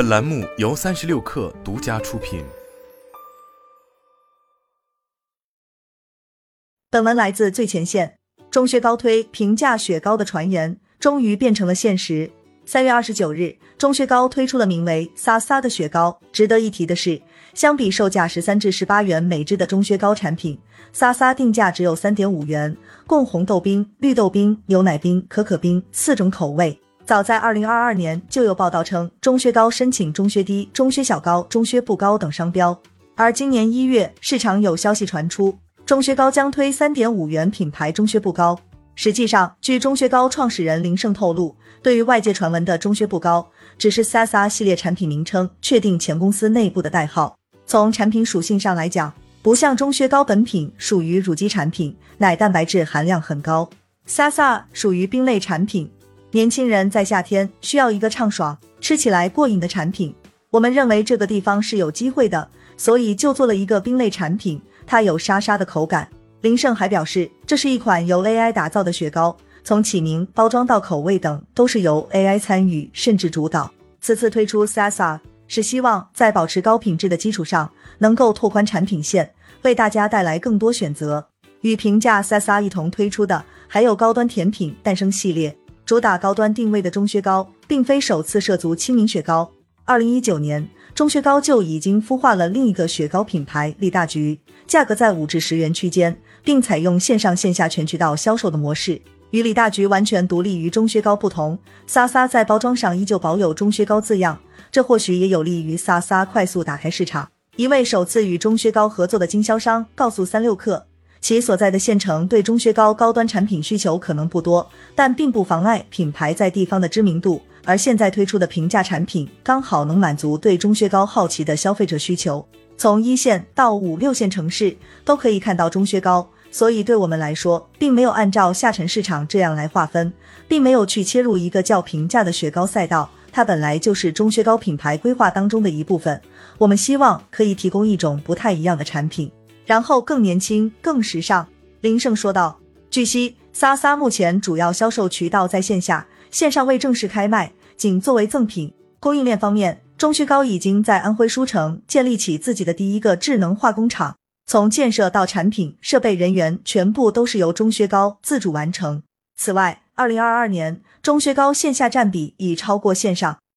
本栏目由三十六氪独家出品。本文来自最前线。中薛高推平价雪糕的传言终于变成了现实。三月二十九日，中薛高推出了名为“撒撒”的雪糕。值得一提的是，相比售价十三至十八元每支的中薛高产品，撒撒定价只有三点五元，共红豆冰、绿豆冰、牛奶冰、可可冰四种口味。早在二零二二年就有报道称，中薛高申请中薛低、中薛小高、中薛不高等商标。而今年一月，市场有消息传出，中薛高将推三点五元品牌中薛不高。实际上，据中薛高创始人林胜透露，对于外界传闻的中薛不高，只是 Sasa 系列产品名称确定前公司内部的代号。从产品属性上来讲，不像中薛高本品属于乳基产品，奶蛋白质含量很高，Sasa 属于冰类产品。年轻人在夏天需要一个畅爽、吃起来过瘾的产品。我们认为这个地方是有机会的，所以就做了一个冰类产品。它有沙沙的口感。林胜还表示，这是一款由 AI 打造的雪糕，从起名、包装到口味等都是由 AI 参与甚至主导。此次推出 Sasa 是希望在保持高品质的基础上，能够拓宽产品线，为大家带来更多选择。与平价 Sasa 一同推出的还有高端甜品诞生系列。主打高端定位的中薛高，并非首次涉足清明雪糕。二零一九年，中薛高就已经孵化了另一个雪糕品牌李大菊，价格在五至十元区间，并采用线上线下全渠道销售的模式。与李大菊完全独立于中薛高不同，撒撒在包装上依旧保有中薛高字样，这或许也有利于撒撒快速打开市场。一位首次与中薛高合作的经销商告诉三六氪。其所在的县城对中薛高高端产品需求可能不多，但并不妨碍品牌在地方的知名度。而现在推出的平价产品，刚好能满足对中薛高好奇的消费者需求。从一线到五六线城市都可以看到中薛高，所以对我们来说，并没有按照下沉市场这样来划分，并没有去切入一个较平价的雪糕赛道。它本来就是中薛高品牌规划当中的一部分。我们希望可以提供一种不太一样的产品。然后更年轻、更时尚，林胜说道。据悉，撒撒目前主要销售渠道在线下，线上未正式开卖，仅作为赠品。供应链方面，中薛高已经在安徽舒城建立起自己的第一个智能化工厂，从建设到产品、设备、人员，全部都是由中薛高自主完成。此外，二零二二年中薛高线下占比已超过线上，